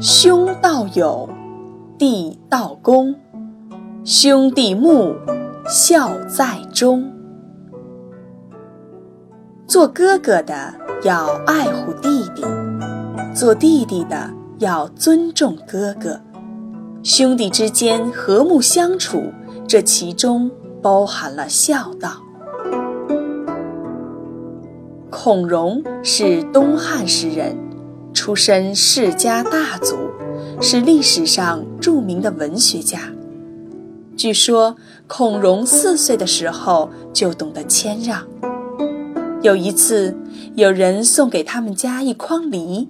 兄道友，弟道恭，兄弟睦，孝在中。做哥哥的要爱护弟弟，做弟弟的要尊重哥哥，兄弟之间和睦相处，这其中包含了孝道。孔融是东汉时人，出身世家大族，是历史上著名的文学家。据说孔融四岁的时候就懂得谦让。有一次，有人送给他们家一筐梨，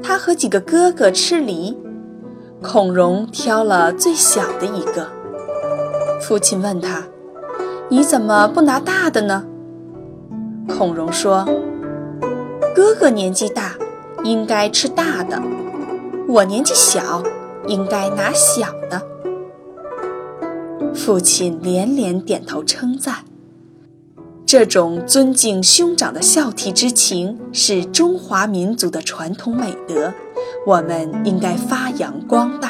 他和几个哥哥吃梨，孔融挑了最小的一个。父亲问他：“你怎么不拿大的呢？”孔融说：“哥哥年纪大，应该吃大的；我年纪小，应该拿小的。”父亲连连点头称赞。这种尊敬兄长的孝悌之情是中华民族的传统美德，我们应该发扬光大。